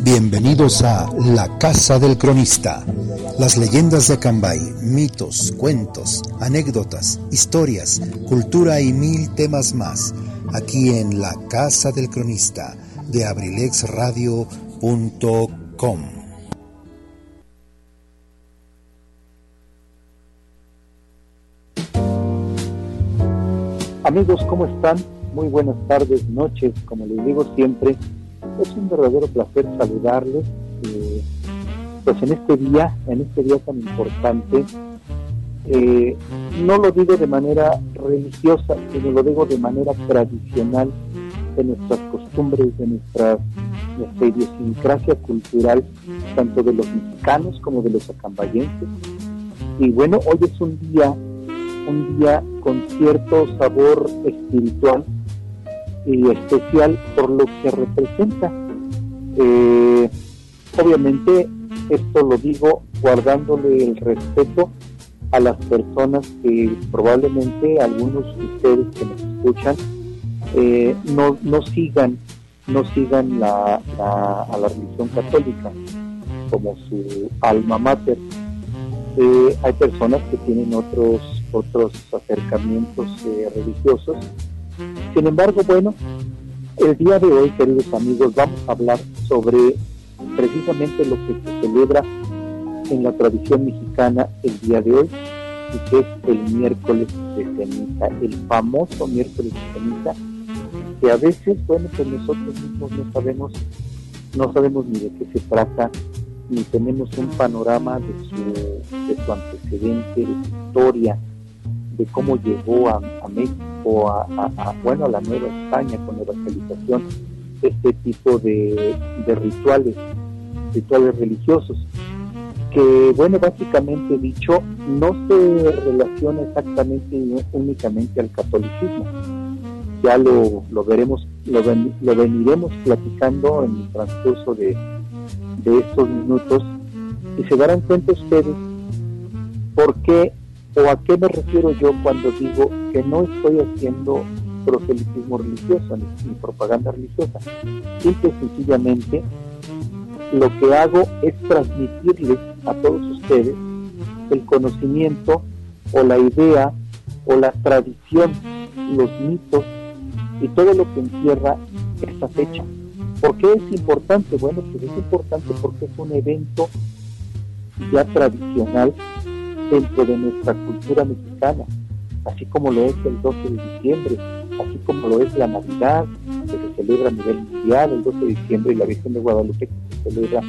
Bienvenidos a La Casa del Cronista. Las leyendas de Acambay, mitos, cuentos, anécdotas, historias, cultura y mil temas más. Aquí en La Casa del Cronista de abrilexradio.com. Amigos, ¿cómo están? Muy buenas tardes, noches, como les digo siempre es un verdadero placer saludarles. Eh, pues en este día, en este día tan importante, eh, no lo digo de manera religiosa, sino lo digo de manera tradicional de nuestras costumbres, de nuestra, nuestra idiosincrasia cultural, tanto de los mexicanos como de los acambayenses. Y bueno, hoy es un día, un día con cierto sabor espiritual y especial por lo que representa. Eh, obviamente esto lo digo guardándole el respeto a las personas que probablemente algunos de ustedes que nos escuchan eh, no, no sigan no sigan la, a la religión católica como su alma mater. Eh, hay personas que tienen otros otros acercamientos religiosos sin embargo, bueno, el día de hoy, queridos amigos, vamos a hablar sobre precisamente lo que se celebra en la tradición mexicana el día de hoy, y que es el miércoles de ceniza, el famoso miércoles de ceniza, que a veces, bueno, pues nosotros mismos no sabemos, no sabemos ni de qué se trata, ni tenemos un panorama de su, de su antecedente, de su historia, de cómo llegó a, México, a, bueno, a la Nueva España con la evangelización, este tipo de, rituales, rituales religiosos, que, bueno, básicamente dicho, no se relaciona exactamente únicamente al catolicismo. Ya lo, lo veremos, lo, lo veniremos platicando en el transcurso de, de estos minutos y se darán cuenta ustedes por qué ¿O a qué me refiero yo cuando digo que no estoy haciendo proselitismo religioso ni, propaganda religiosa? Simple y sencillamente lo que hago es transmitirles a todos ustedes el conocimiento o la idea o la tradición, los mitos y todo lo que encierra esta fecha. ¿Por qué es importante? Bueno, pues es importante porque es un evento ya tradicional dentro de nuestra cultura mexicana, así como lo es el 12 de diciembre, así como lo es la Navidad, que se celebra a nivel mundial, el 12 de diciembre, y la Virgen de Guadalupe, que se celebra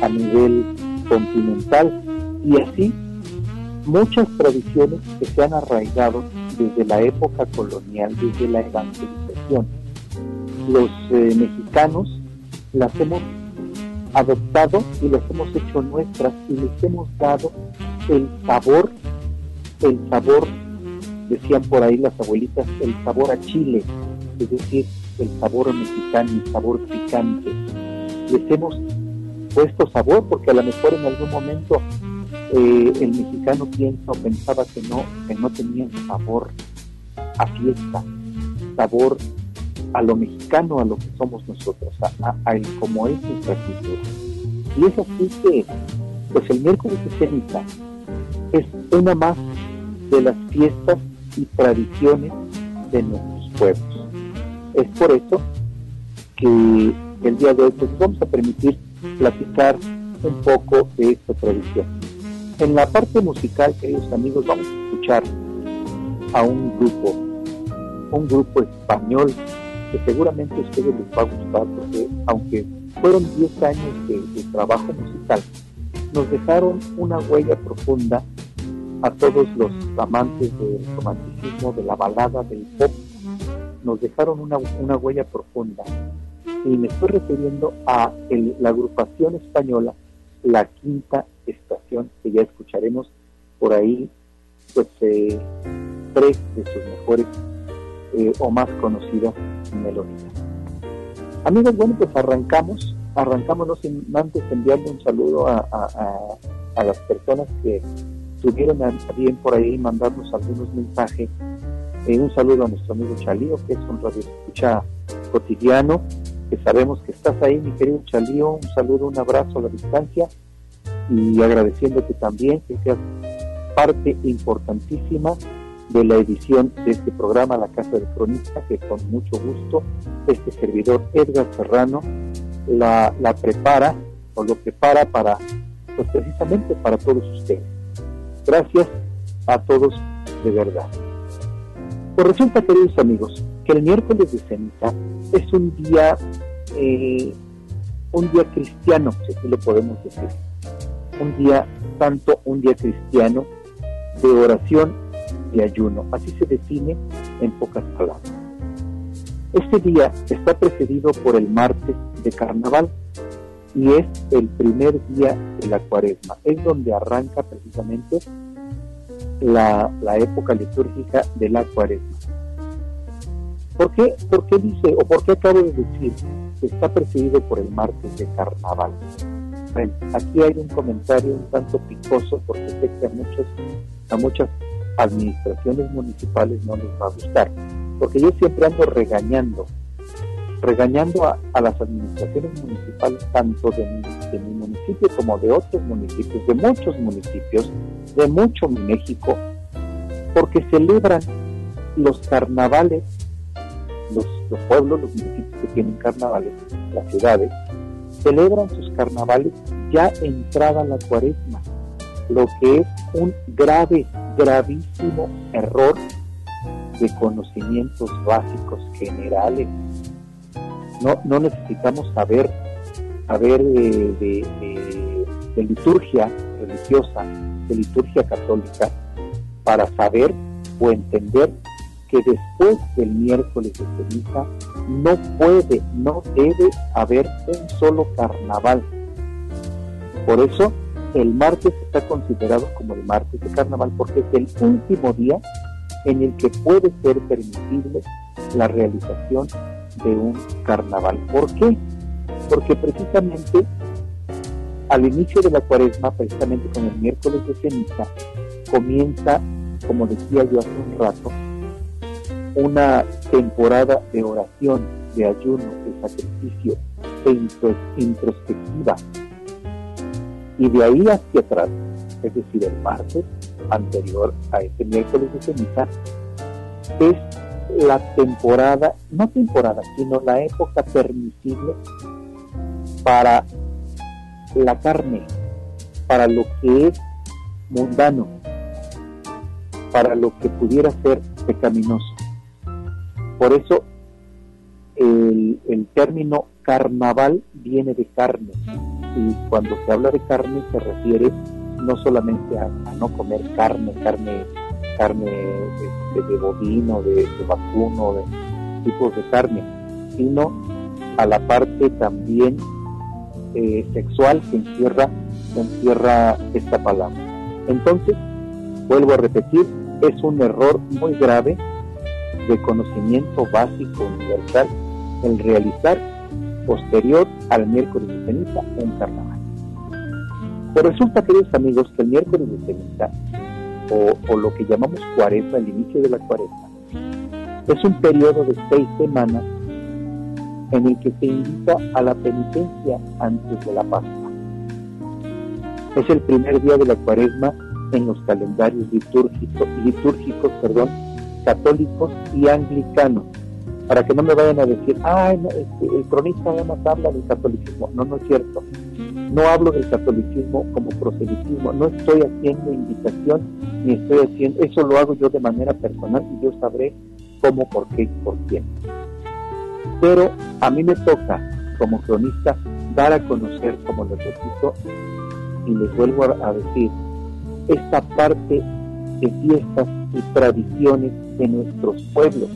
a nivel continental, y así muchas tradiciones que se han arraigado desde la época colonial, desde la evangelización. Los eh, mexicanos las hemos adoptado y las hemos hecho nuestras y les hemos dado el sabor, el sabor, decían por ahí las abuelitas, el sabor a chile, es decir, el sabor mexicano, el sabor picante. Les hemos puesto sabor porque a lo mejor en algún momento eh, el mexicano piensa o pensaba que no, que no tenían sabor a fiesta, sabor a lo mexicano, a lo que somos nosotros, a, a, como es nuestra cultura. Y es así que, pues el miércoles de ceniza es una más de las fiestas y tradiciones de nuestros pueblos. Es por eso que el día de hoy pues, vamos a permitir platicar un poco de esta tradición. En la parte musical, queridos amigos, vamos a escuchar a un grupo, un grupo español que seguramente a ustedes les va a gustar porque aunque fueron 10 años de, de trabajo musical, nos dejaron una huella profunda a todos los amantes del romanticismo, de la balada, del pop, nos dejaron una, una huella profunda. Y me estoy refiriendo a la agrupación española La Quinta Estación, que ya escucharemos por ahí, pues eh, tres de sus mejores eh, o más conocidas melodías. Amigos, bueno, pues arrancamos, arrancamos sin antes enviarle un saludo a, a las personas que tuvieron también por ahí mandarnos algunos mensajes. Eh, un saludo a nuestro amigo Chalío, que es un radio escucha cotidiano, que sabemos que estás ahí, mi querido Chalío. Un saludo, un abrazo a la distancia y agradeciéndote también que seas parte importantísima de la edición de este programa La Casa del Cronista, que con mucho gusto este servidor Edgar Serrano la, la prepara o lo prepara para, pues precisamente para todos ustedes. Gracias a todos de verdad. Pues resulta, queridos amigos, que el miércoles de ceniza es un día, eh, un día cristiano, si así lo podemos decir. Un día santo, un día cristiano de oración y ayuno. Así se define en pocas palabras. Este día está precedido por el martes de carnaval y es el primer día de la cuaresma. Es donde arranca precisamente la, época litúrgica de la cuaresma. ¿Por qué, ¿Por qué dice, o por qué acabo de decir que está precedido por el martes de carnaval? Aquí hay un comentario un tanto picoso porque sé que a, muchos, a muchas administraciones municipales no les va a gustar, porque yo siempre ando regañando, regañando a, las administraciones municipales tanto de mi municipio como de otros municipios, de muchos municipios, de mucho México, porque celebran los carnavales, los, pueblos, los municipios que tienen carnavales, las ciudades, celebran sus carnavales ya entrada la cuaresma, lo que es un grave, gravísimo error de conocimientos básicos generales. No, no necesitamos saber, saber de, liturgia religiosa, de liturgia católica para saber o entender que después del miércoles de ceniza no puede, no debe haber un solo carnaval. Por eso el martes está considerado como el martes de carnaval porque es el último día en el que puede ser permisible la realización de un carnaval. ¿Por qué? Porque precisamente al inicio de la cuaresma, precisamente con el miércoles de ceniza, comienza, como decía yo hace un rato, una temporada de oración, de ayuno, de sacrificio, de introspectiva. Y de ahí hacia atrás, es decir, el martes anterior a este miércoles de ceniza, es la temporada, no temporada, sino la época permisible para la carne, para lo que es mundano, para lo que pudiera ser pecaminoso. Por eso el, término carnaval viene de carne y cuando se habla de carne se refiere no solamente a, no comer carne, carne, carne de, bovino, de, vacuno, de tipos de carne, sino a la parte también eh, sexual que encierra, encierra esta palabra. Entonces, vuelvo a repetir, es un error muy grave de conocimiento básico universal el realizar posterior al miércoles de ceniza un carnaval. Pero resulta, queridos amigos, que el miércoles de ceniza, o, lo que llamamos cuaresma, el inicio de la cuaresma, es un periodo de seis semanas en el que se invita a la penitencia antes de la Pascua. Es el primer día de la cuaresma en los calendarios litúrgicos, litúrgicos perdón, católicos y anglicanos, para que no me vayan a decir, ay, este, el cronista nada más habla del catolicismo. No, no es cierto. No hablo del catolicismo como proselitismo, no estoy haciendo invitación ni estoy haciendo, eso lo hago yo de manera personal y yo sabré cómo, por qué y por quién. Pero a mí me toca, como cronista, dar a conocer, como les repito, y les vuelvo a decir, esta parte de fiestas y tradiciones de nuestros pueblos.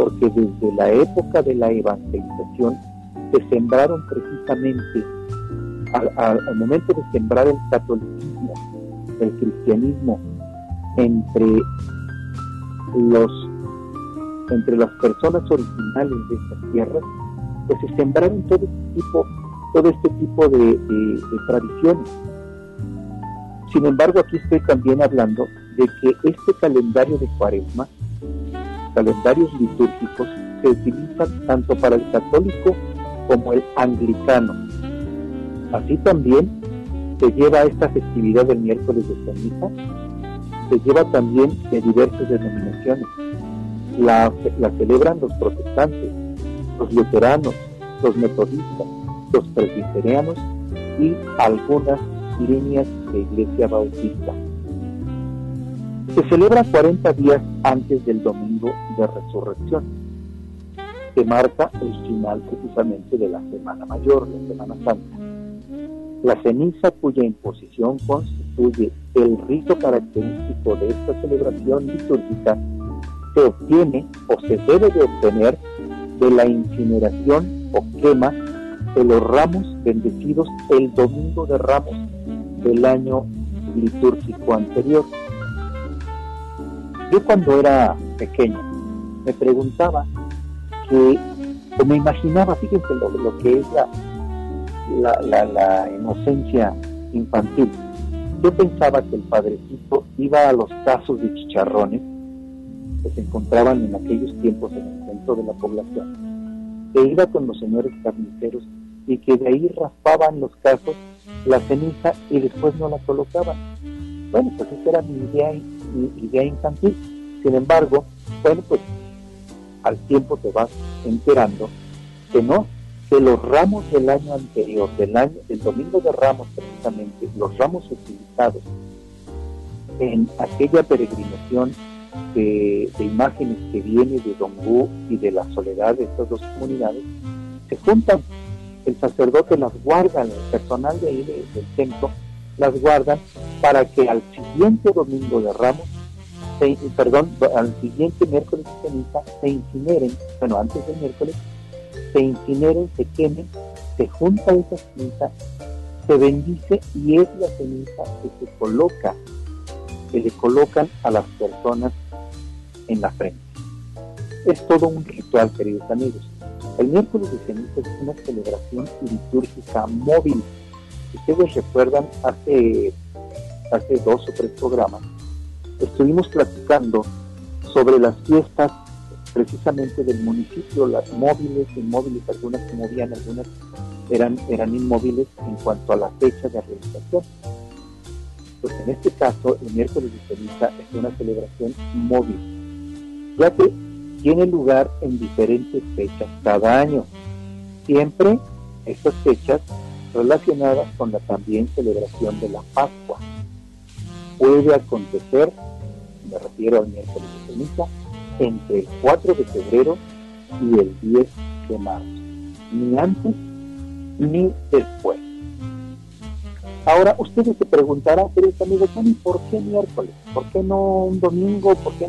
Porque desde la época de la evangelización se sembraron precisamente, al, momento de sembrar el catolicismo, el cristianismo, entre los entre las personas originales de estas tierras, pues se sembraron todo este tipo, todo este tipo de, tradiciones. Sin embargo, aquí estoy también hablando de que este calendario de cuaresma, calendarios litúrgicos, se utilizan tanto para el católico como el anglicano. Así también se lleva esta festividad del miércoles de ceniza, se lleva también de diversas denominaciones. La, la celebran los protestantes, los luteranos, los metodistas, los presbiterianos y algunas líneas de iglesia bautista. Se celebra 40 días antes del domingo de resurrección, que marca el final precisamente de la Semana Mayor, la Semana Santa. La ceniza cuya imposición constituye el rito característico de esta celebración litúrgica se obtiene o se debe de obtener de la incineración o quema de los ramos bendecidos el domingo de ramos del año litúrgico anterior. Yo cuando era pequeño me preguntaba que, o me imaginaba, fíjense lo, lo que es la, la, la, inocencia infantil. Yo pensaba que el padrecito iba a los tazos de chicharrones que se encontraban en aquellos tiempos en el centro de la población, que iba con los señores carniceros y que de ahí raspaban los casos la ceniza y después no la colocaban. Bueno, pues esa era mi idea, idea infantil. Sin embargo, bueno, pues al tiempo te vas enterando que no, que los ramos del año anterior, del año, del domingo de ramos precisamente, los ramos utilizados en aquella peregrinación de, imágenes que viene de Dongú y de la soledad de estas dos comunidades, se juntan. El sacerdote las guarda, el personal de ahí del templo las guardan para que al siguiente domingo de Ramos, perdón, al siguiente miércoles de ceniza, se incineren, bueno, antes del miércoles, se incineren, se quemen, se junta esa ceniza, se bendice y es la ceniza que se coloca, que le colocan a las personas en la frente. Es todo un ritual, queridos amigos. El miércoles de ceniza es una celebración litúrgica móvil. Si ustedes recuerdan, hace, hace dos o tres programas, estuvimos platicando sobre las fiestas precisamente del municipio, las móviles, inmóviles, algunas se movían, algunas eran, eran inmóviles en cuanto a la fecha de realización. Pues en este caso, el miércoles de ceniza es una celebración móvil, ya que tiene lugar en diferentes fechas cada año. Siempre estas fechas relacionadas con la también celebración de la Pascua. Puede acontecer, me refiero al miércoles de ceniza, entre el 4 de febrero y el 10 de marzo, ni antes ni después. Ahora, ustedes se preguntarán, pero amigo, ¿por qué miércoles? ¿Por qué no un domingo? ¿Por qué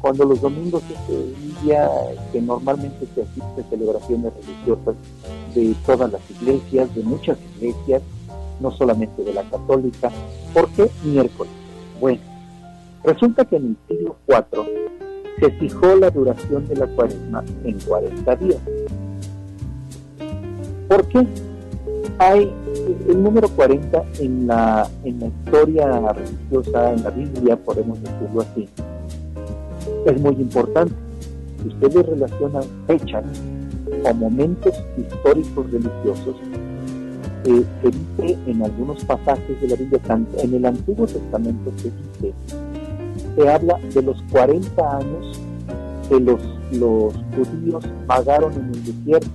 cuando los domingos es un día que normalmente se asiste a celebraciones religiosas de todas las iglesias, de muchas iglesias, no solamente de la católica? ¿Por qué miércoles? Bueno, resulta que en el siglo IV se fijó la duración de la cuaresma en 40 días. ¿Por qué? Hay el número 40 en la, en la historia religiosa, en la Biblia, podemos decirlo así, es muy importante. Ustedes relacionan fechas o momentos históricos religiosos, eh, se dice en algunos pasajes de la Biblia, en el Antiguo Testamento se dice se habla de los 40 años que los, los judíos pagaron en el desierto.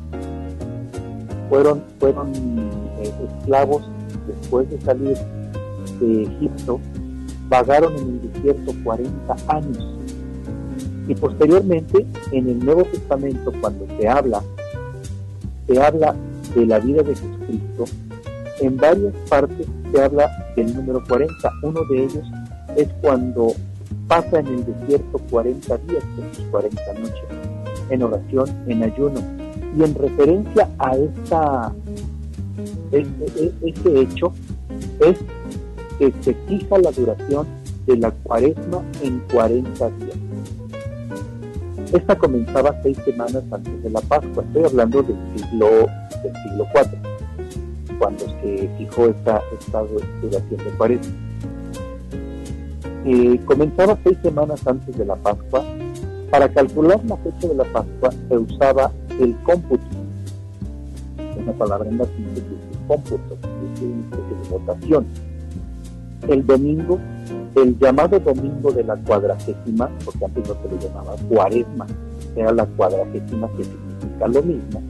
Fueron, fueron eh, esclavos después de salir de Egipto, pagaron en el desierto 40 años. Y posteriormente, en el Nuevo Testamento, cuando se habla, se habla de la vida de Jesucristo, en varias partes se habla del número 40. Uno de ellos es cuando pasa en el desierto 40 días con sus 40 noches, en oración, en ayuno. Y en referencia a esta, este, este hecho, es que se fija la duración de la cuaresma en 40 días. Esta comenzaba seis semanas antes de la Pascua, estoy hablando del siglo, del siglo IV, cuando se fijó esta, esta duración de cuaresma. Eh, comenzaba seis semanas antes de la Pascua Para calcular la fecha de la Pascua se usaba el cómputo, una palabra en latín que es cómputo, es una especie de votación. El domingo, el llamado domingo de la cuadragésima, porque antes no se le llamaba cuaresma, era la cuadragésima que significa lo mismo.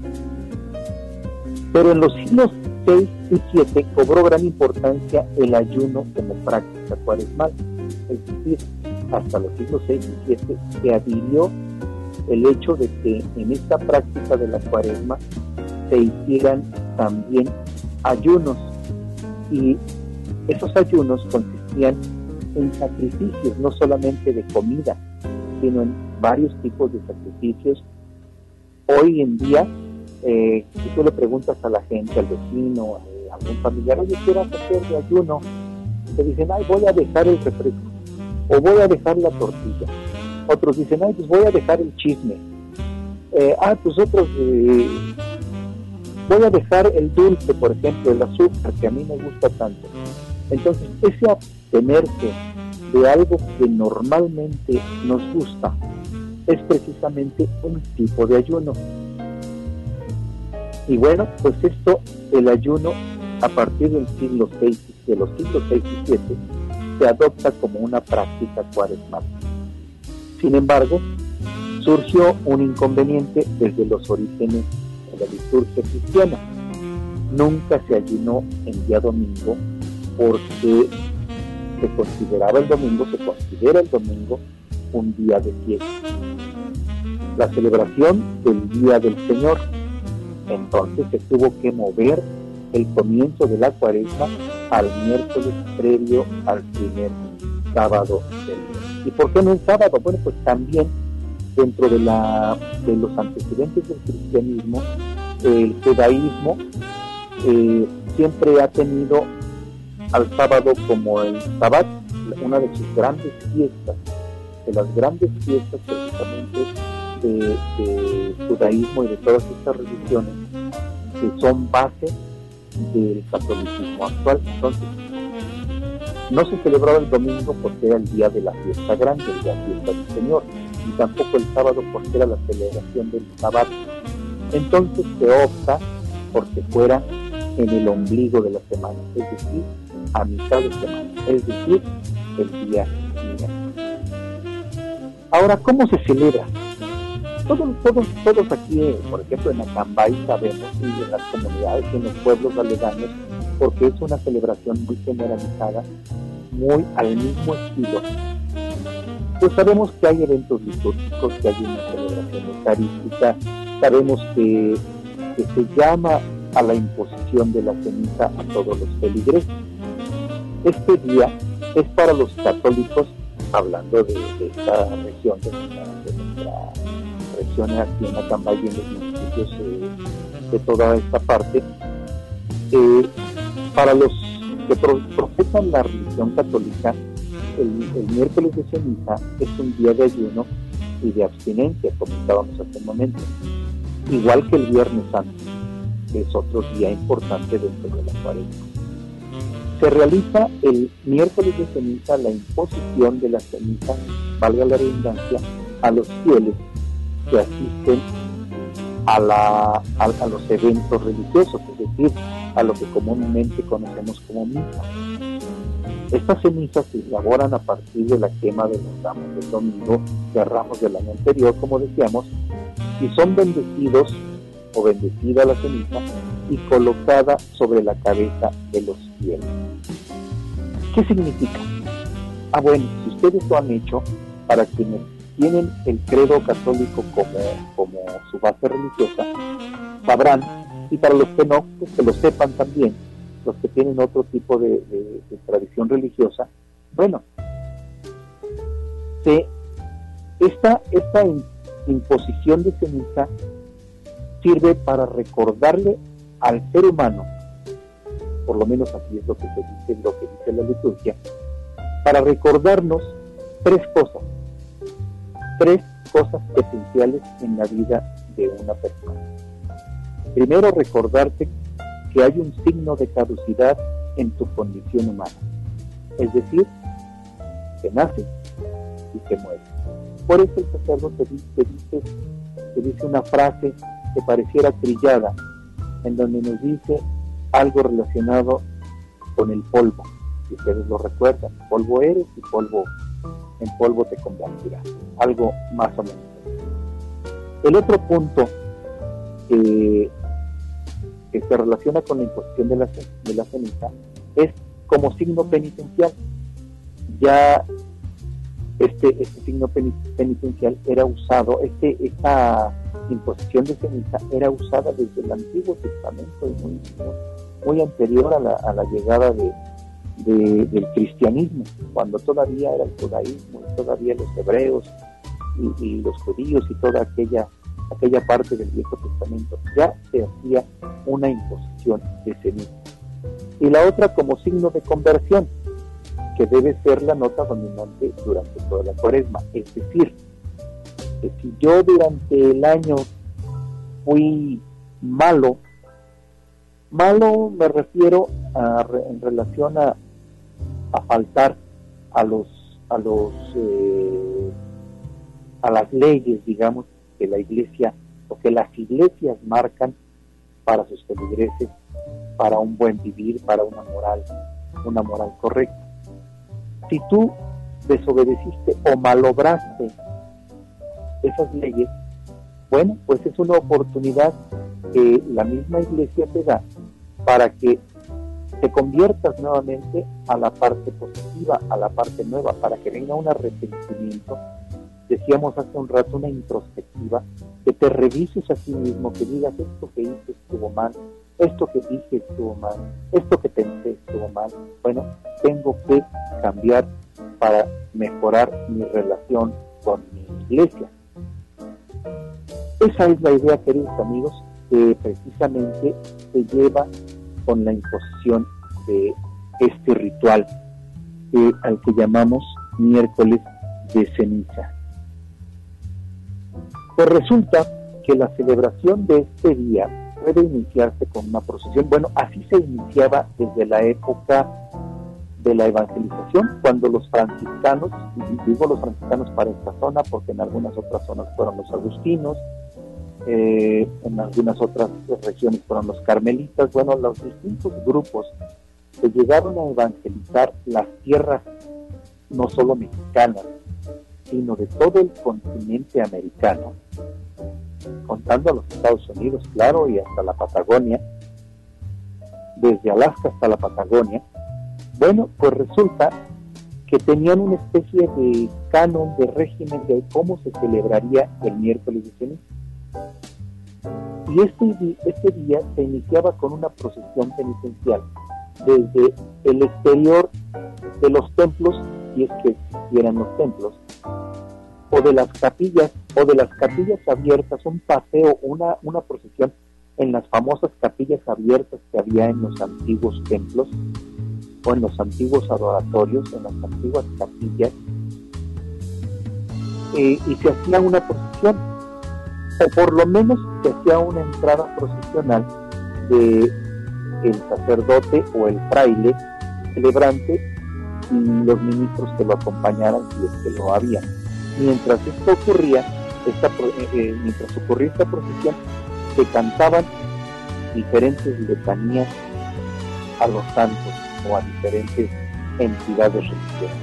Pero en los siglos 6 y 7 cobró gran importancia el ayuno como práctica cuaresmal, es decir, hasta los siglos 6 y 7 se adhirió el hecho de que en esta práctica de la cuaresma se hicieran también ayunos y esos ayunos consistían en sacrificios, no solamente de comida, sino en varios tipos de sacrificios. Hoy en día, eh, si tú le preguntas a la gente, al vecino, a algún familiar, oye, quiero hacer de ayuno, te dicen, ay, voy a dejar el refresco, o voy a dejar la tortilla. Otros dicen, ay, pues voy a dejar el chisme. Eh, ah, pues otros, eh, voy a dejar el dulce, por ejemplo, el azúcar, que a mí me gusta tanto. Entonces, ese abstenerse de algo que normalmente nos gusta es precisamente un tipo de ayuno. Y bueno, pues esto, el ayuno, a partir del siglo VI, de los siglos VI y VII, se adopta como una práctica cuaresmal. Sin embargo, surgió un inconveniente desde los orígenes de la liturgia cristiana. Nunca se ayunó en día domingo porque se consideraba el domingo, se considera el domingo un día de fiesta. La celebración del Día del Señor. Entonces se tuvo que mover el comienzo de la cuaresma al miércoles previo al primer sábado del mes. ¿Y por qué no el sábado? Bueno, pues también dentro de, la, de los antecedentes del cristianismo, el judaísmo eh, siempre ha tenido al sábado como el Sabbat, una de sus grandes fiestas, de las grandes fiestas precisamente de, judaísmo y de todas estas religiones que son base del catolicismo actual. Entonces, no se celebraba el domingo porque era el día de la fiesta grande, de la fiesta del Señor, y tampoco el sábado porque era la celebración del sábado. Entonces se opta porque fuera en el ombligo de la semana, es decir, a mitad de semana, es decir, el día Ahora, ¿cómo se celebra? Todos, todos, todos aquí, por ejemplo, en Acambay sabemos, y en las comunidades y en los pueblos aledaños, porque es una celebración muy generalizada, muy al mismo estilo. Pues sabemos que hay eventos litúrgicos, que hay una celebración eucarística, sabemos que, que se llama a la imposición de la ceniza a todos los feligreses. Este día es para los católicos, hablando de, esta región, de nuestra, región aquí en Acambay y en los municipios eh, de toda esta parte, eh, para los que profesan la religión católica, el, miércoles de ceniza es un día de ayuno y de abstinencia, como estábamos hace un momento, igual que el Viernes Santo, que es otro día importante dentro de la cuaresma se realiza el miércoles de ceniza la imposición de la ceniza, valga la redundancia, a los fieles que asisten a, la, a, los eventos religiosos, es decir, a lo que comúnmente conocemos como misa. Estas cenizas se elaboran a partir de la quema de los ramos del domingo, de ramos del año anterior, como decíamos, y son bendecidos o bendecida la ceniza y colocada sobre la cabeza de los fieles. ¿Qué significa? Ah, bueno, si ustedes lo han hecho, para quienes tienen el credo católico como, como su base religiosa, sabrán, y para los que no, pues que lo sepan también, los que tienen otro tipo de, tradición religiosa, bueno, esta, esta imposición de ceniza sirve para recordarle al ser humano por lo menos así es lo que se dice, lo que dice la liturgia, para recordarnos tres cosas, tres cosas esenciales en la vida de una persona. Primero, recordarte que hay un signo de caducidad en tu condición humana, es decir, que nace y que muere. Por eso el sacerdote te dice, te dice una frase que pareciera trillada, en donde nos dice algo relacionado con el polvo. Si ustedes lo recuerdan, polvo eres y polvo en polvo te convertirás. Algo más o menos. El otro punto que se relaciona con la imposición de la, de la ceniza es como signo penitencial. Ya este, este signo penitencial era usado, este, esta imposición de ceniza era usada desde el Antiguo Testamento y muy, muy anterior a la, a la llegada de, del cristianismo, cuando todavía era el judaísmo, todavía los hebreos y, los judíos y toda aquella, aquella parte del Viejo Testamento, ya se hacía una imposición de ceniza. Y la otra como signo de conversión, que debe ser la nota dominante durante toda la cuaresma. Es decir, que si yo durante el año fui malo, malo me refiero a, en relación a, a faltar a los a los eh, a las leyes digamos que la iglesia o que las iglesias marcan para sus feligreses para un buen vivir para una moral una moral correcta si tú desobedeciste o malobraste esas leyes, bueno, pues es una oportunidad que la misma iglesia te da para que te conviertas nuevamente a la parte positiva, a la parte nueva, para que venga un arrepentimiento. Decíamos hace un rato una introspectiva, que te revises a sí mismo, que digas esto que hice estuvo mal, esto que dije estuvo mal, esto que pensé estuvo mal. Bueno, tengo que cambiar para mejorar mi relación con mi iglesia. Esa es la idea, queridos amigos, que precisamente se lleva con la imposición de este ritual al que llamamos miércoles de ceniza. Pues resulta que la celebración de este día puede iniciarse con una procesión. Bueno, así se iniciaba desde la época de la evangelización, cuando los franciscanos, y digo los franciscanos para esta zona, porque en algunas otras zonas fueron los agustinos, eh, en algunas otras regiones fueron los carmelitas, bueno, los distintos grupos que llegaron a evangelizar las tierras no solo mexicanas, sino de todo el continente americano, contando a los Estados Unidos, claro, y hasta la Patagonia, desde Alaska hasta la Patagonia, bueno, pues resulta que tenían una especie de canon, de régimen de cómo se celebraría el miércoles de ceniza. Y este, este día se iniciaba con una procesión penitencial desde el exterior de los templos, si es que existieran los templos, o de las capillas, o de las capillas abiertas, un paseo, una, una procesión en las famosas capillas abiertas que había en los antiguos templos, o en los antiguos adoratorios, en las antiguas capillas, eh, y se hacía una procesión, o por lo menos se hacía una entrada procesional de el sacerdote o el fraile celebrante y los ministros que lo acompañaran si es que lo había. Mientras esto ocurría, esta, eh, eh, mientras ocurría esta procesión, se cantaban diferentes letanías a los santos o a diferentes entidades religiosas.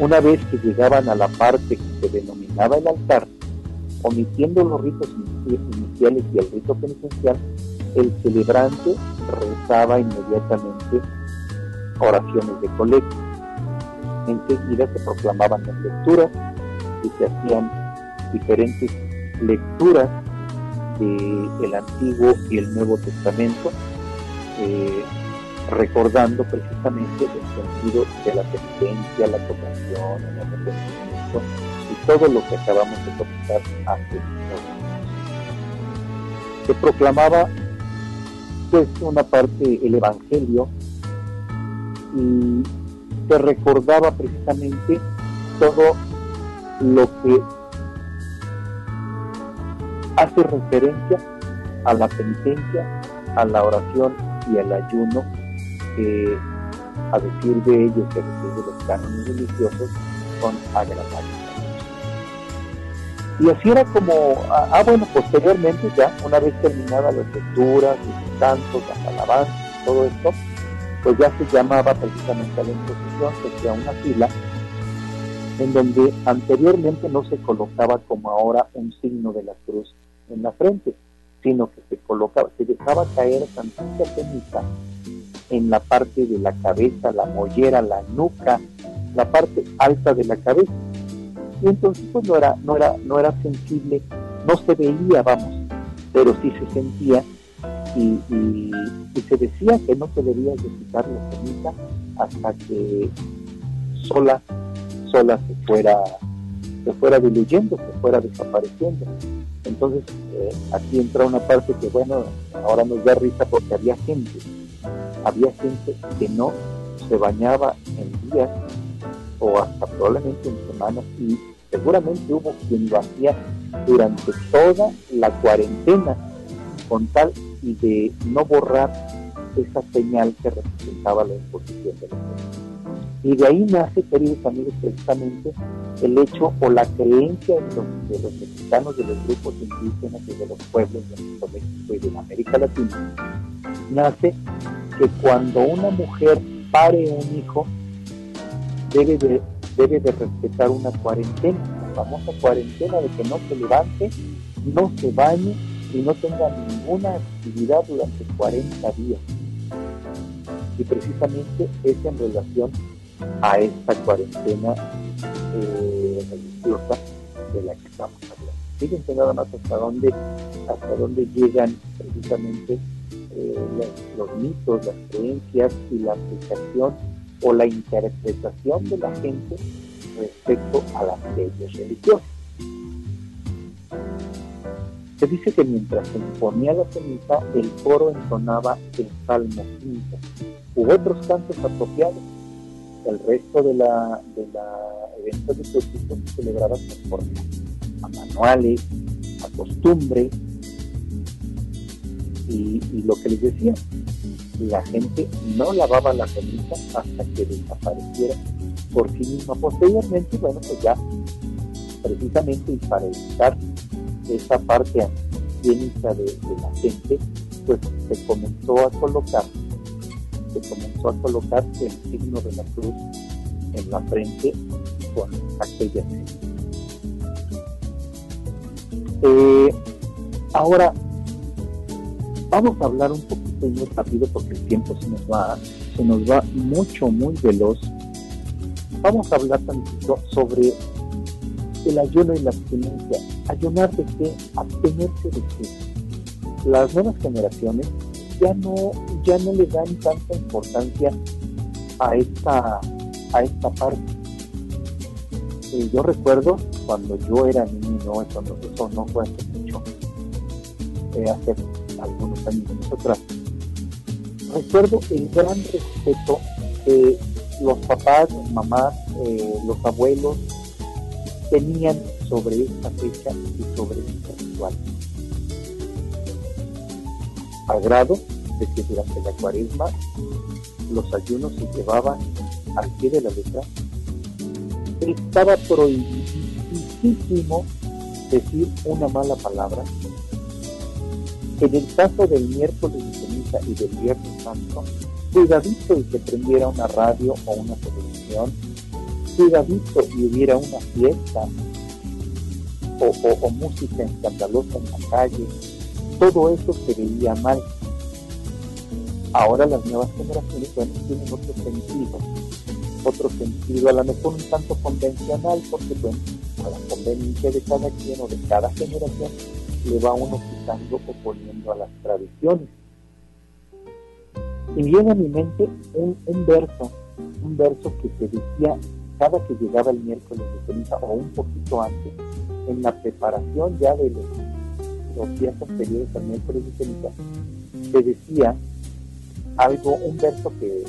Una vez que llegaban a la parte que se denominaba el altar, omitiendo los ritos iniciales y el rito penitencial, el celebrante rezaba inmediatamente oraciones de colecta. Enseguida se proclamaban las lecturas y se hacían diferentes lecturas del Antiguo y el Nuevo Testamento, eh, recordando precisamente el sentido de la penitencia, la tocación, el arrepentimiento y todo lo que acabamos de comentar antes. Se proclamaba pues una parte el Evangelio y se recordaba precisamente todo lo que hace referencia a la penitencia, a la oración y al ayuno, que a decir de ellos, que a decir de los cánones religiosos, son agradables. Y así era como, ah, ah bueno, posteriormente ya, una vez terminadas las lecturas, los cantos, las alabanzas, todo esto, pues ya se llamaba precisamente a la imposición, que una fila, en donde anteriormente no se colocaba como ahora un signo de la cruz en la frente, sino que se colocaba, se dejaba caer tantita ceniza en la parte de la cabeza, la mollera, la nuca, la parte alta de la cabeza. Y entonces pues no era, no era, no era sensible, no se veía, vamos, pero sí se sentía y, se decía que no se debía de quitar la ceniza hasta que sola, sola se fuera, se fuera diluyendo, se fuera desapareciendo. Entonces eh, aquí entra una parte que bueno, ahora nos da risa porque había gente, había gente que no se bañaba en días o hasta probablemente en semanas y seguramente hubo quien lo hacía durante toda la cuarentena con tal y de no borrar esa señal que representaba la imposición de la y de ahí nace, queridos amigos, precisamente el hecho o la creencia de los, mexicanos, de los grupos indígenas y de los pueblos de México y de América Latina, nace que cuando una mujer pare un hijo, debe de, debe de respetar una cuarentena, la famosa cuarentena de que no se levante, no se bañe y no tenga ninguna actividad durante 40 días. Y precisamente es en relación a esta cuarentena eh, religiosa de la que estamos hablando. Fíjense nada más hasta dónde, hasta dónde llegan precisamente eh, los, mitos, las creencias y la aplicación o la interpretación de la gente respecto a las leyes religiosas. Se dice que mientras se imponía la ceniza, el coro entonaba el Salmo 5 u otros cantos apropiados. El resto de la, de la eventos litúrgicos se celebraban conforme a manuales, a costumbre, y, lo que les decía, la gente no lavaba la ceniza hasta que desapareciera por sí misma. Posteriormente, bueno, pues ya, precisamente y para evitar esa parte higiénica de, de la gente, pues se comenzó a colocar se comenzó a colocar el signo de la cruz en la frente con aquella eh, ahora vamos a hablar un poquito muy rápido porque el tiempo se nos va se nos va mucho muy veloz. Vamos a hablar tantito sobre el ayuno y la abstinencia ayunar de qué abstenerse de qué. Las nuevas generaciones ya no, ya no le dan tanta importancia a esta, a esta parte. Eh, yo recuerdo cuando yo era niño, eso no, eso no fue hace mucho, eh, hace algunos años atrás, recuerdo el gran respeto que los papás, mamás, eh, los abuelos tenían sobre esta fecha y sobre este ritual al grado de que durante la cuaresma los ayunos se llevaban al pie de la letra. Estaba prohibidísimo decir una mala palabra. En el caso del miércoles de ceniza y del viernes santo, cuidadito y que prendiera una radio o una televisión, cuidadito y hubiera una fiesta o, o música escandalosa en la calle, todo eso se veía mal. Ahora las nuevas generaciones bueno, tienen otro sentido, otro sentido, a lo mejor un tanto convencional, porque bueno, a la conveniencia de cada quien o de cada generación le va uno quitando o poniendo a las tradiciones. Y viene a mi mente un, un verso, un verso que se decía cada que llegaba el miércoles de ceniza o un poquito antes, en la preparación ya de los días anteriores al miércoles de ceniza, se decía algo, un verso que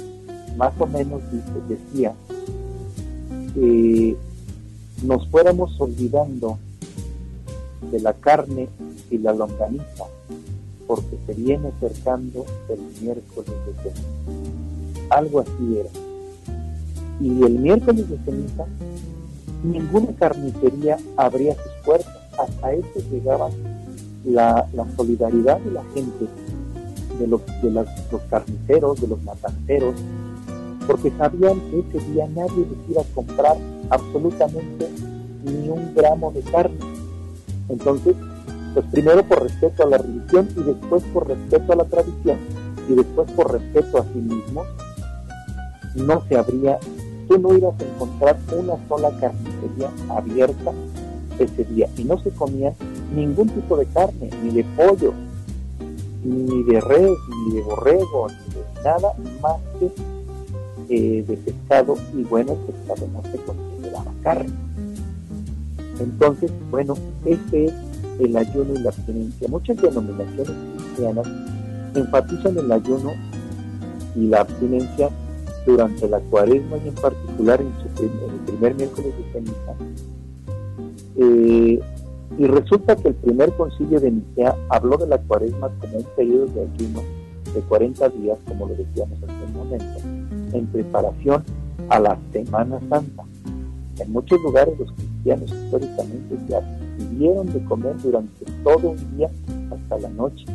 más o menos decía que nos fuéramos olvidando de la carne y la longaniza, porque se viene acercando el miércoles de ceniza. Algo así era. Y el miércoles de ceniza, ninguna carnicería abría sus puertas hasta eso llegaba la, solidaridad de la gente, de los, de los carniceros, de los matanceros, porque sabían que ese día nadie les iba a comprar absolutamente ni un gramo de carne. Entonces, pues primero por respeto a la religión y después por respeto a la tradición y después por respeto a sí mismo, no se habría, tú no ibas a encontrar una sola carnicería abierta ese día y no se comía ningún tipo de carne, ni de pollo, ni de res, ni de borrego, ni de nada más que eh, de pescado y bueno, el pescado no se consideraba carne. Entonces, bueno, este es el ayuno y la abstinencia. Muchas denominaciones cristianas enfatizan el ayuno y la abstinencia durante la cuaresma y en particular en, el primer miércoles de ceniza. Eh, y resulta que el primer concilio de Nicea habló de la cuaresma como un periodo de ayuno de 40 días, como lo decíamos hace un momento, en preparación a la Semana Santa. En muchos lugares los cristianos históricamente ya tuvieron de comer durante todo un día hasta la noche.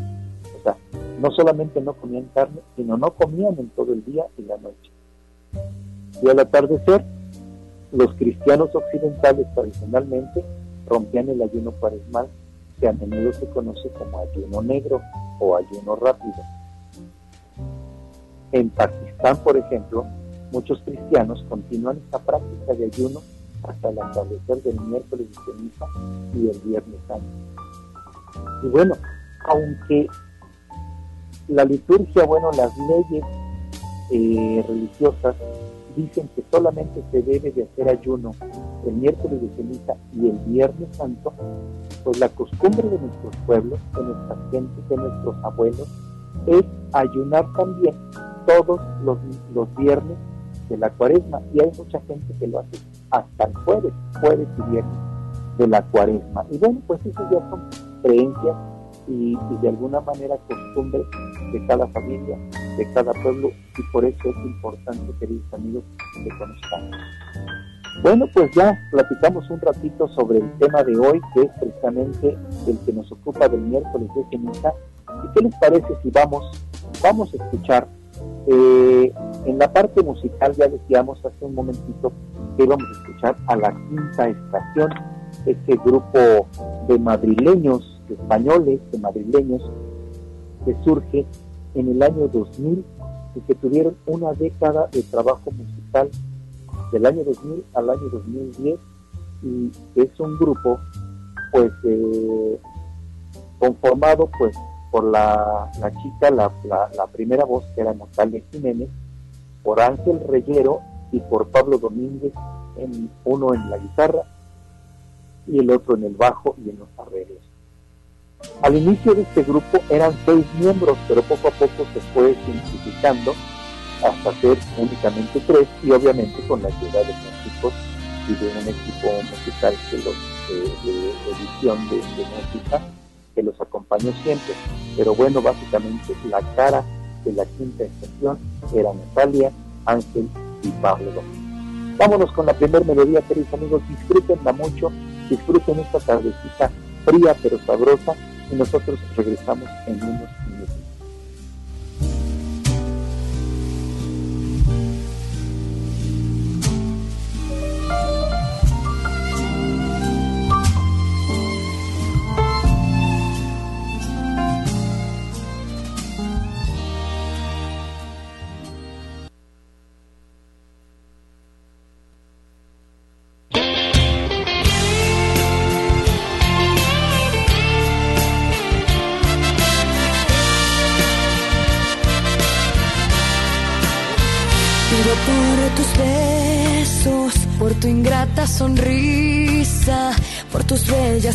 O sea, no solamente no comían carne, sino no comían en todo el día y la noche. Y al atardecer, los cristianos occidentales tradicionalmente rompían el ayuno cuaresmal, que a menudo se conoce como ayuno negro o ayuno rápido. En Pakistán, por ejemplo, muchos cristianos continúan esta práctica de ayuno hasta el atardecer del miércoles de ceniza y el viernes santo. Y bueno, aunque la liturgia, bueno, las leyes eh, religiosas dicen que solamente se debe de hacer ayuno el miércoles de ceniza y el viernes santo, pues la costumbre de nuestros pueblos, de nuestras gentes, de nuestros abuelos, es ayunar también todos los, viernes de la cuaresma y hay mucha gente que lo hace hasta el jueves, jueves y viernes de la cuaresma. Y bueno, pues eso ya son creencias y, de alguna manera costumbres de cada familia, de cada pueblo y por eso es importante, queridos amigos, que conozcamos. Bueno, pues ya platicamos un ratito sobre el tema de hoy, que es precisamente el que nos ocupa del miércoles de ceniza. ¿Y qué les parece si vamos, vamos a escuchar eh, en la parte musical ya decíamos hace un momentito que íbamos a escuchar a la quinta estación, este grupo de madrileños, españoles, de madrileños, que surge en el año 2000 y que tuvieron una década de trabajo musical del año 2000 al año 2010 y es un grupo pues eh, conformado pues por la, chica, la, la, primera voz que era Natalia Jiménez, por Ángel Reyero y por Pablo Domínguez, en, uno en la guitarra y el otro en el bajo y en los arreglos. Al inicio de este grupo eran seis miembros, pero poco a poco se fue simplificando hasta ser únicamente tres y obviamente con la ayuda de músicos y de un equipo musical eh, de, edición de, de música que los acompañó siempre. Pero bueno, básicamente la cara de la quinta estación era Natalia, Ángel y Pablo. Vámonos con la primera melodía, queridos amigos, disfrútenla mucho, disfruten esta tardecita fría pero sabrosa y nosotros regresamos en unos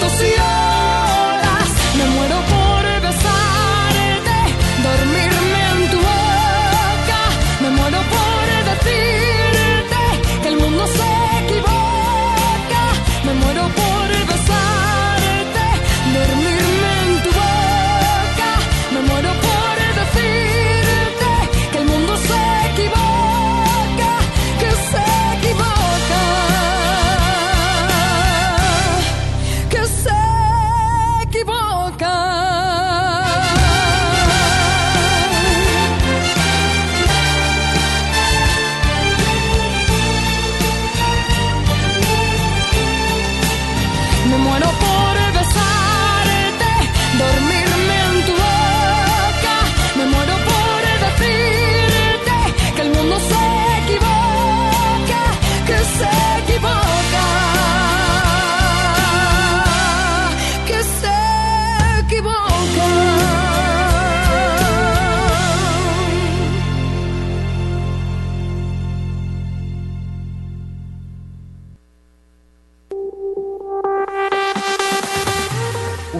Los minutos y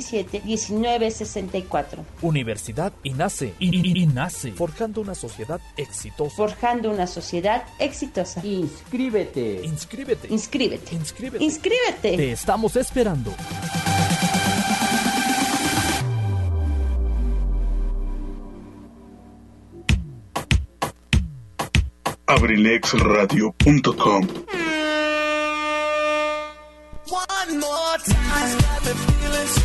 718-127-1964. Universidad INACE. I- I- INACE. Forjando una sociedad exitosa. Forjando una sociedad exitosa. Inscríbete. Inscríbete. Inscríbete. Inscríbete. Inscríbete. Te estamos esperando. abrilexradio.com One more time,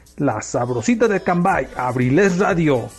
La Sabrosita de Cambay, Abriles Radio.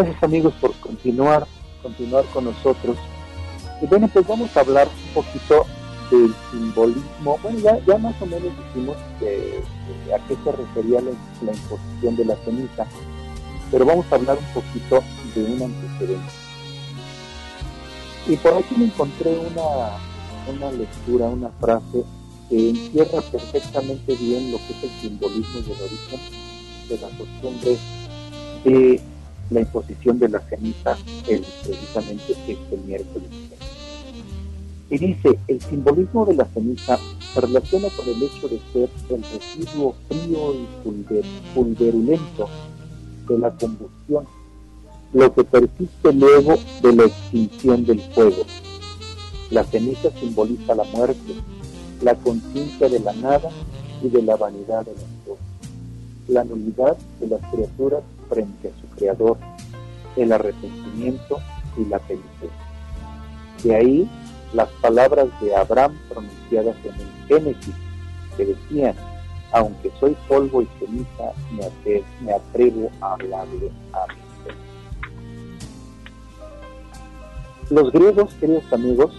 Gracias amigos por continuar, continuar con nosotros. Y bueno, pues vamos a hablar un poquito del simbolismo. Bueno, ya, ya más o menos dijimos a qué se refería la, la imposición de la ceniza, pero vamos a hablar un poquito de un antecedente. Y por aquí me encontré una, una lectura, una frase que encierra perfectamente bien lo que es el simbolismo y el origen de la costumbre de la imposición de la ceniza el, precisamente este miércoles. Y dice, el simbolismo de la ceniza se relaciona con el hecho de ser el residuo frío y pulver, pulverulento de la combustión, lo que persiste luego de la extinción del fuego. La ceniza simboliza la muerte, la conciencia de la nada y de la vanidad de las cosas, la nulidad de las criaturas frente a su creador, el arrepentimiento y la penitencia. De ahí las palabras de Abraham pronunciadas en el Génesis, que decían, aunque soy polvo y ceniza, me atrevo, a hablarle a mi Los griegos, queridos amigos,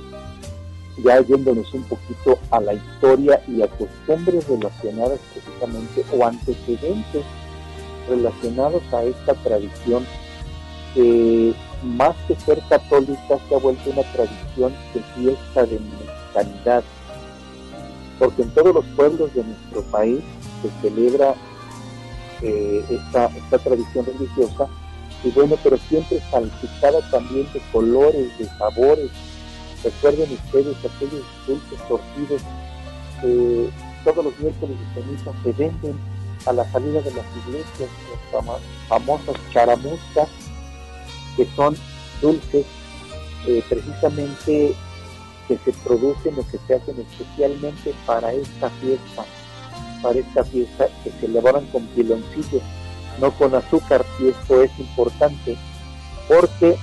ya yéndonos un poquito a la historia y a costumbres relacionadas precisamente o antecedentes relacionados a esta tradición que más que ser católica se ha vuelto una tradición de fiesta de mexicanidad, porque en todos los pueblos de nuestro país se celebra eh, esta, esta tradición religiosa y bueno, pero siempre salpicada también de colores, de sabores. Recuerden ustedes aquellos dulces torcidos que todos los miércoles de ceniza se venden a la salida de las iglesias, las famosas charamuscas, que son dulces eh, precisamente que se producen o que se hacen especialmente para esta fiesta, para esta fiesta que se elaboran con piloncillos no con azúcar, y esto es importante, porque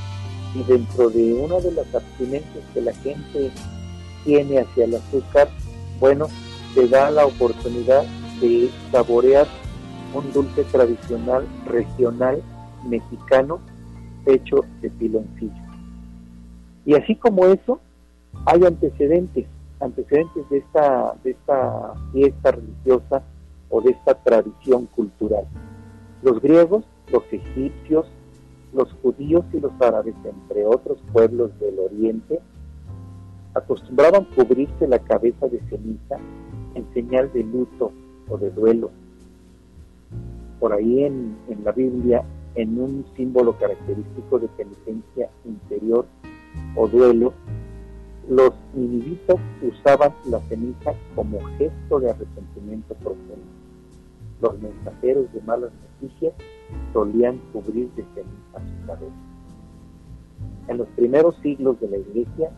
y dentro de una de las abstinencias que la gente tiene hacia el azúcar, bueno, te da la oportunidad de saborear un dulce tradicional regional mexicano hecho de piloncillo. Y así como eso, hay antecedentes, antecedentes de esta, de esta fiesta religiosa o de esta tradición cultural. Los griegos, los egipcios, los judíos y los árabes, entre otros pueblos del oriente, acostumbraban cubrirse la cabeza de ceniza en señal de luto o de duelo. Por ahí en, en la Biblia, en un símbolo característico de penitencia interior o duelo, los ninivitas usaban la ceniza como gesto de arrepentimiento profundo. Los mensajeros de malas solían cubrir de ceniza su cabeza. En los primeros siglos de la Iglesia,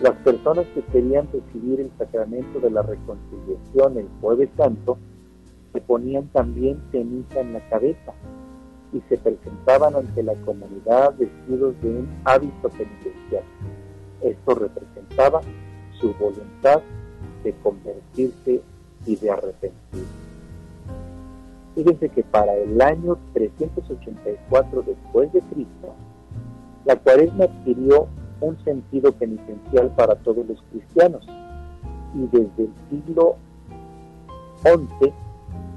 las personas que querían recibir el sacramento de la reconciliación el jueves santo se ponían también ceniza en la cabeza y se presentaban ante la comunidad vestidos de un hábito penitencial. Esto representaba su voluntad de convertirse y de arrepentirse. Fíjense que para el año 384 después de Cristo, la cuaresma adquirió un sentido penitencial para todos los cristianos y desde el siglo XI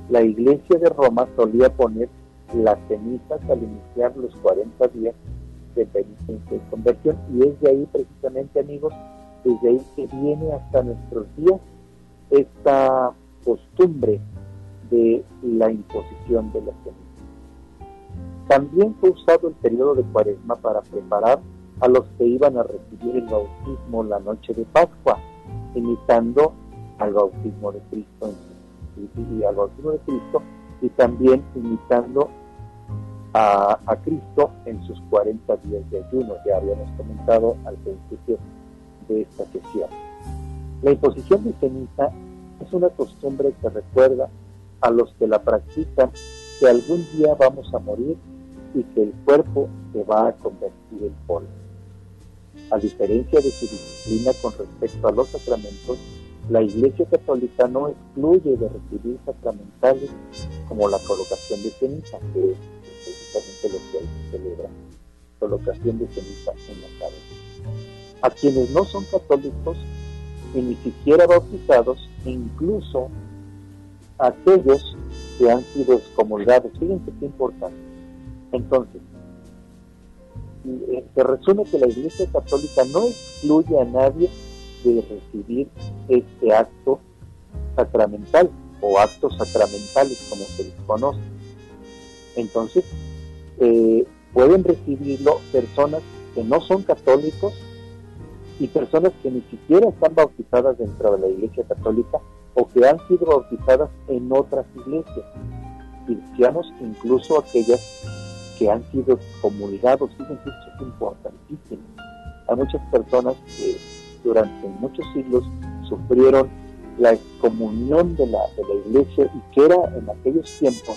la iglesia de Roma solía poner las cenizas al iniciar los 40 días de penitencia y conversión y es de ahí precisamente amigos, desde ahí que viene hasta nuestros días esta costumbre de la imposición de la ceniza. También fue usado el periodo de cuaresma para preparar a los que iban a recibir el bautismo la noche de Pascua, imitando al bautismo de Cristo y, al bautismo de Cristo y también imitando a, a, Cristo en sus 40 días de ayuno, ya habíamos comentado al principio de esta sesión. La imposición de ceniza es una costumbre que recuerda a los que la practican que algún día vamos a morir y que el cuerpo se va a convertir en polvo. A diferencia de su disciplina con respecto a los sacramentos, la Iglesia Católica no excluye de recibir sacramentales como la colocación de ceniza, que es precisamente lo que hoy se celebra, colocación de ceniza en la cabeza. A quienes no son católicos y ni siquiera bautizados, incluso aquellos que han sido excomulgados. Fíjense qué importante. Entonces, se resume que la Iglesia Católica no excluye a nadie de recibir este acto sacramental o actos sacramentales como se les conoce. Entonces, eh, pueden recibirlo personas que no son católicos y personas que ni siquiera están bautizadas dentro de la Iglesia Católica o que han sido bautizadas en otras iglesias. Cristianos, incluso aquellas que han sido comulgados, fíjense, esto es importantísimo. Hay muchas personas que durante muchos siglos sufrieron la excomunión de la, de la iglesia y que era en aquellos tiempos,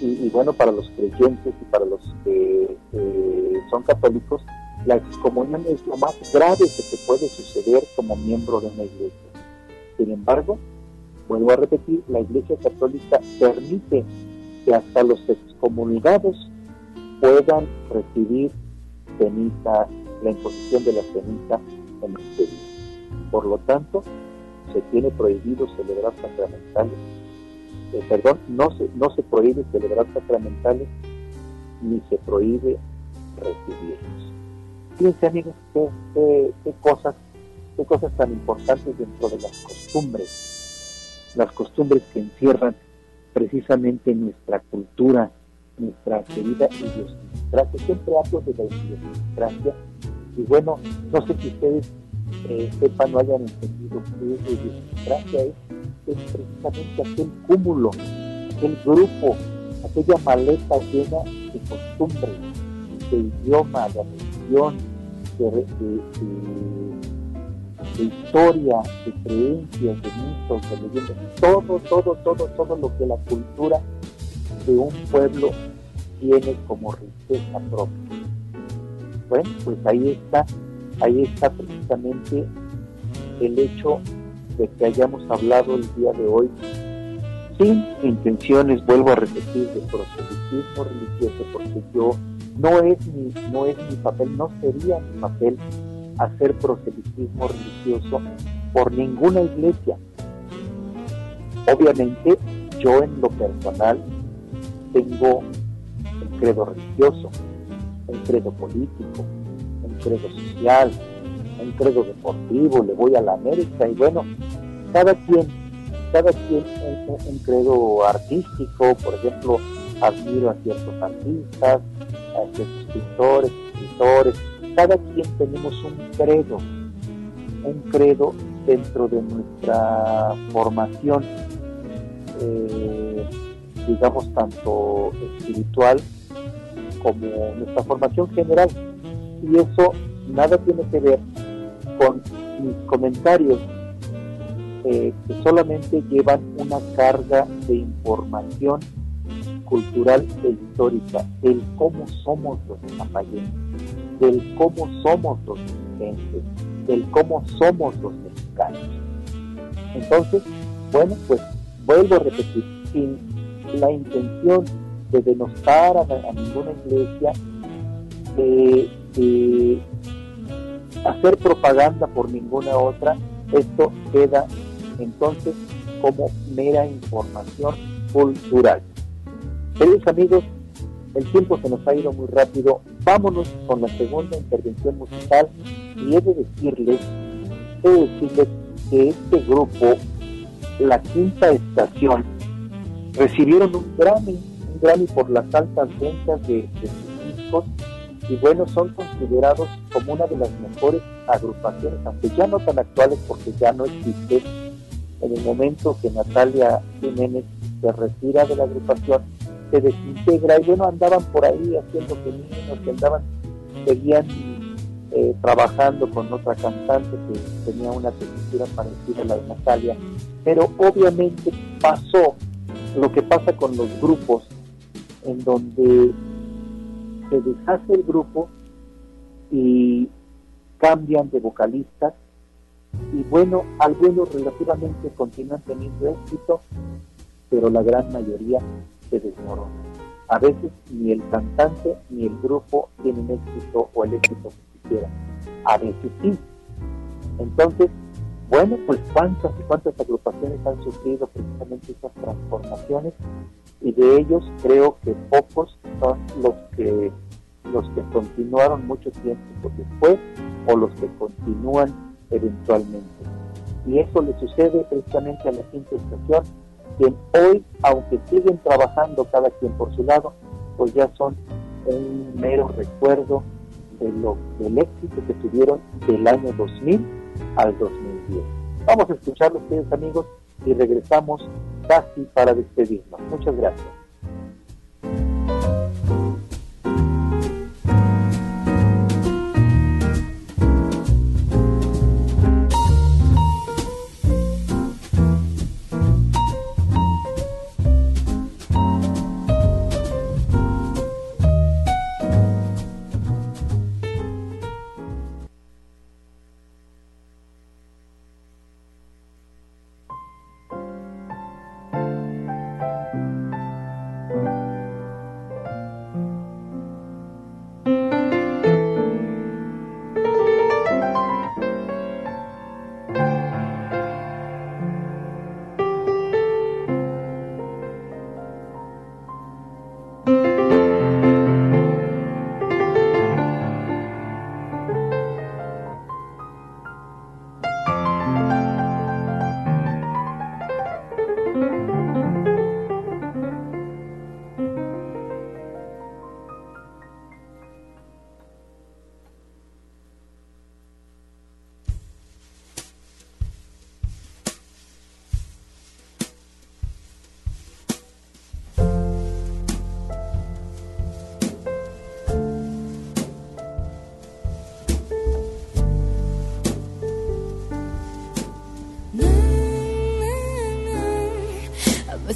y, bueno, para los creyentes y para los que son católicos, la excomunión es lo más grave que te puede suceder como miembro de una iglesia. Sin embargo, vuelvo a repetir, la iglesia católica permite que hasta los excomunicados puedan recibir ceniza, la imposición de la ceniza en este día. Por lo tanto, se tiene prohibido celebrar sacramentales. Eh, perdón, no se, no se prohíbe celebrar sacramentales ni se prohíbe recibirlos. Fíjense amigos, qué, qué, qué cosas, qué cosas tan importantes dentro de las costumbres, las costumbres que encierran precisamente nuestra cultura, nuestra querida idiosincrasia. Siempre hablo de la idiosincrasia y bueno, no sé si ustedes eh, sepan o hayan entendido que la idiosincrasia es, precisamente aquel cúmulo, aquel grupo, aquella maleta llena de costumbres, de idioma, de religión, de, de historia, de creencias, de mitos, de leyendas, todo, todo, todo, todo lo que la cultura de un pueblo tiene como riqueza propia. Bueno, pues ahí está, ahí está precisamente el hecho de que hayamos hablado el día de hoy sin intenciones, vuelvo a repetir, de proselitismo religioso, porque yo no es mi, no es mi papel, no sería mi papel hacer proselitismo religioso por ninguna iglesia. Obviamente, yo en lo personal tengo un credo religioso, un credo político, un credo social, un credo deportivo, le voy a la América y bueno, cada quien, cada quien un, un credo artístico, por ejemplo, admiro a ciertos artistas, a ciertos pintores, escritores, cada quien tenemos un credo, un credo dentro de nuestra formación, eh, digamos, tanto espiritual como nuestra formación general. Y eso nada tiene que ver con mis comentarios eh, que solamente llevan una carga de información cultural e histórica del cómo somos los zapayenses, del cómo somos los mexicanos, del cómo somos los mexicanos. Entonces, bueno, pues vuelvo a repetir, sin la intención de denostar a, ninguna iglesia, de, de hacer propaganda por ninguna otra, esto queda entonces como mera información cultural. Queridos amigos, el tiempo se nos ha ido muy rápido. Vámonos con la segunda intervención musical y he de decirles, he de decirles que este grupo, la quinta estación, recibieron un Grammy, un Grammy por las altas ventas de, de sus discos y bueno, son considerados como una de las mejores agrupaciones, aunque ya no tan actuales porque ya no existe. En el momento que Natalia Jiménez se retira de la agrupación, se desintegra. Y bueno, andaban por ahí haciendo niños que andaban, seguían eh, trabajando con otra cantante que tenía una textura parecida a la de Natalia, pero obviamente pasó lo que pasa con los grupos en donde se deshace el grupo y cambian de vocalistas y bueno, algunos relativamente continúan teniendo éxito, pero la gran mayoría se desmorona. A veces ni el cantante ni el grupo tienen éxito o el éxito que quisieran. A veces sí. Entonces, bueno, pues cuántas y cuántas agrupaciones han sufrido precisamente esas transformaciones y de ellos creo que pocos son los que los que continuaron mucho tiempo después o los que continúan eventualmente. Y eso le sucede precisamente a la quinta estación, que hoy, aunque siguen trabajando cada quien por su lado, pues ya son un mero recuerdo de lo, del éxito que tuvieron del año 2000 al 2010. Vamos a escucharlo ustedes amigos y regresamos casi para despedirnos. Muchas gracias.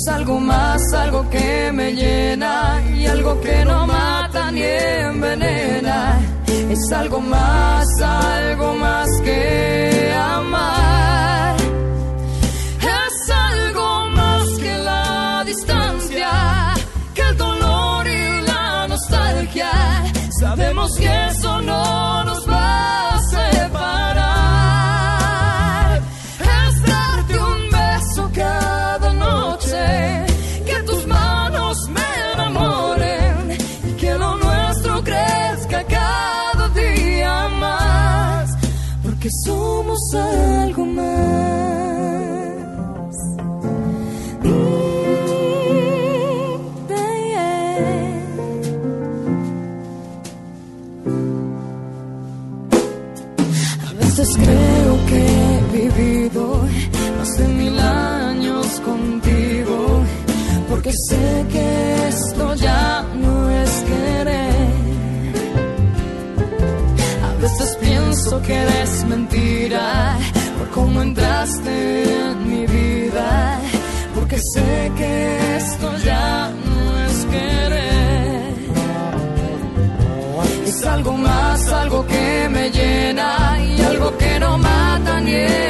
Es algo más, algo que me llena y algo que no mata ni envenena. Es algo más, algo más que amar. Es algo más que la distancia, que el dolor y la nostalgia. Sabemos que eso no nos sé que esto ya no es querer. A veces pienso que eres mentira por cómo entraste en mi vida, porque sé que esto ya no es querer. Es algo más, algo que me llena y algo que no mata ni. Es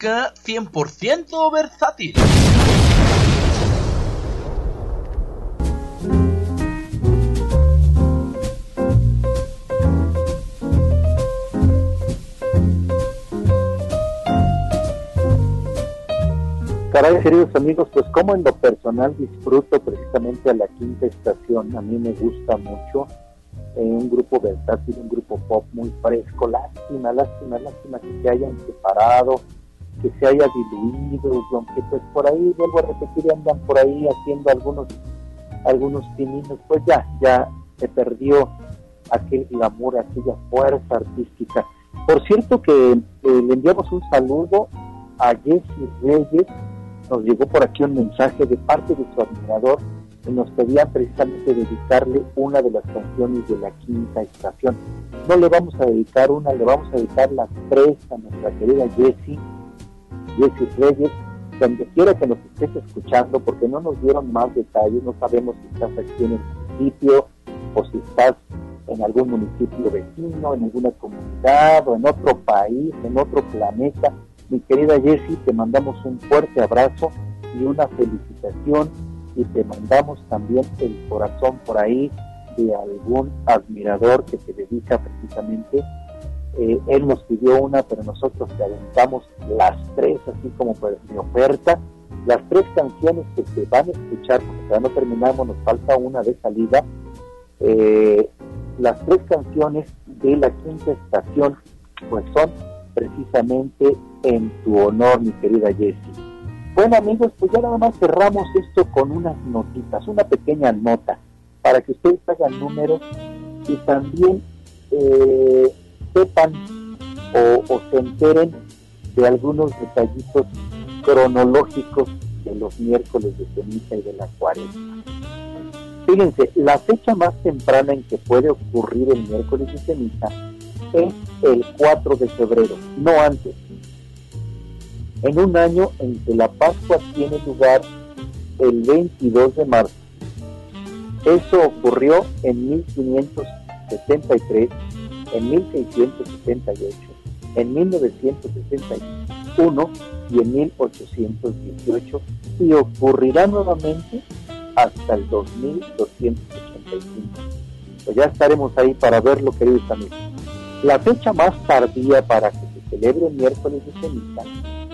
Música 100% versátil. Caray, queridos amigos, pues como en lo personal disfruto precisamente a la quinta estación, a mí me gusta mucho un grupo versátil, un grupo pop muy fresco. Lástima, lástima, lástima que se hayan separado, que se haya diluido, aunque pues por ahí, vuelvo a repetir, andan por ahí haciendo algunos algunos pininos, pues ya, ya se perdió aquel glamour, aquella fuerza artística. Por cierto que eh, le enviamos un saludo a Jesse Reyes, nos llegó por aquí un mensaje de parte de su admirador, y nos pedían precisamente dedicarle una de las canciones de la quinta estación. No le vamos a dedicar una, le vamos a dedicar las tres a nuestra querida Jessie, Jessie Reyes, donde quiera que nos estés escuchando, porque no nos dieron más detalles, no sabemos si estás aquí en el municipio o si estás en algún municipio vecino, en alguna comunidad o en otro país, en otro planeta. Mi querida Jessie, te mandamos un fuerte abrazo y una felicitación y te mandamos también el corazón por ahí de algún admirador que se dedica precisamente. Eh, él nos pidió una, pero nosotros te aventamos las tres, así como por mi oferta. Las tres canciones que se van a escuchar, porque todavía no terminamos, nos falta una de salida. Eh, las tres canciones de la quinta estación, pues son precisamente en tu honor, mi querida Jessie. Bueno amigos, pues ya nada más cerramos esto con unas notitas, una pequeña nota, para que ustedes hagan números y también eh, sepan o, se enteren de algunos detallitos cronológicos de los miércoles de ceniza y de la cuaresma. Fíjense, la fecha más temprana en que puede ocurrir el miércoles de ceniza es el 4 de febrero, no antes en un año en que la Pascua tiene lugar el 22 de marzo. Eso ocurrió en 1573, en 1678, en 1961 y en 1818 y ocurrirá nuevamente hasta el 2285. Pues ya estaremos ahí para verlo, queridos amigos. La fecha más tardía para que se celebre el miércoles de ceniza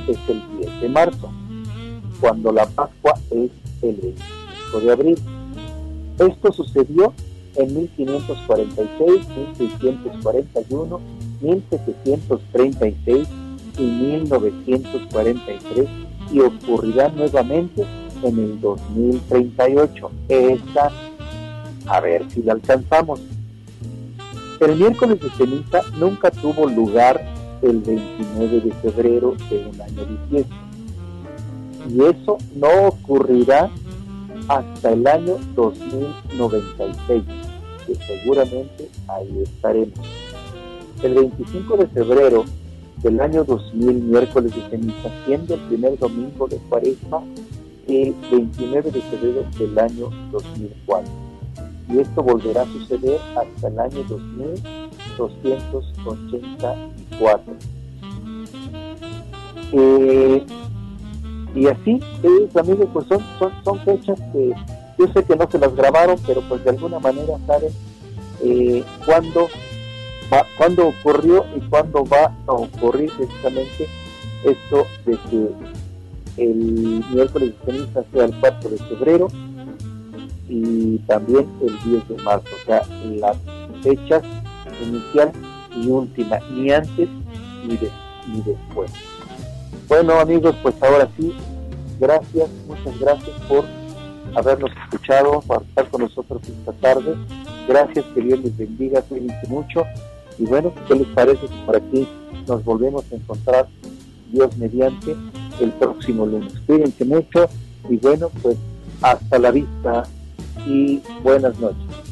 es el 10 de marzo, cuando la Pascua es el 25 de abril. Esto sucedió en 1546, 1641, 1736 y 1943 y ocurrirá nuevamente en el 2038. Esta, a ver si la alcanzamos. El miércoles de ceniza nunca tuvo lugar el 29 de febrero de un año bisiesto. Y eso no ocurrirá hasta el año 2096, que seguramente ahí estaremos. El 25 de febrero del año 2000, miércoles de ceniza, siendo el primer domingo de cuaresma, el 29 de febrero del año 2004. Y esto volverá a suceder hasta el año 2280 eh, y así, queridos amigos, pues son, son, son fechas que yo sé que no se las grabaron, pero pues de alguna manera saben eh, cuándo, cuándo ocurrió y cuándo va a ocurrir precisamente esto de que el miércoles de ceniza sea el 4 de febrero y también el 10 de marzo, o sea, las fechas inicial y última, ni antes ni, ni después. Bueno amigos, pues ahora sí, gracias, muchas gracias por habernos escuchado, por estar con nosotros esta tarde. Gracias, que Dios les bendiga, cuídense mucho. Y bueno, ¿qué les parece si por aquí nos volvemos a encontrar, Dios mediante, el próximo lunes? Cuídense mucho y bueno, pues hasta la vista y buenas noches.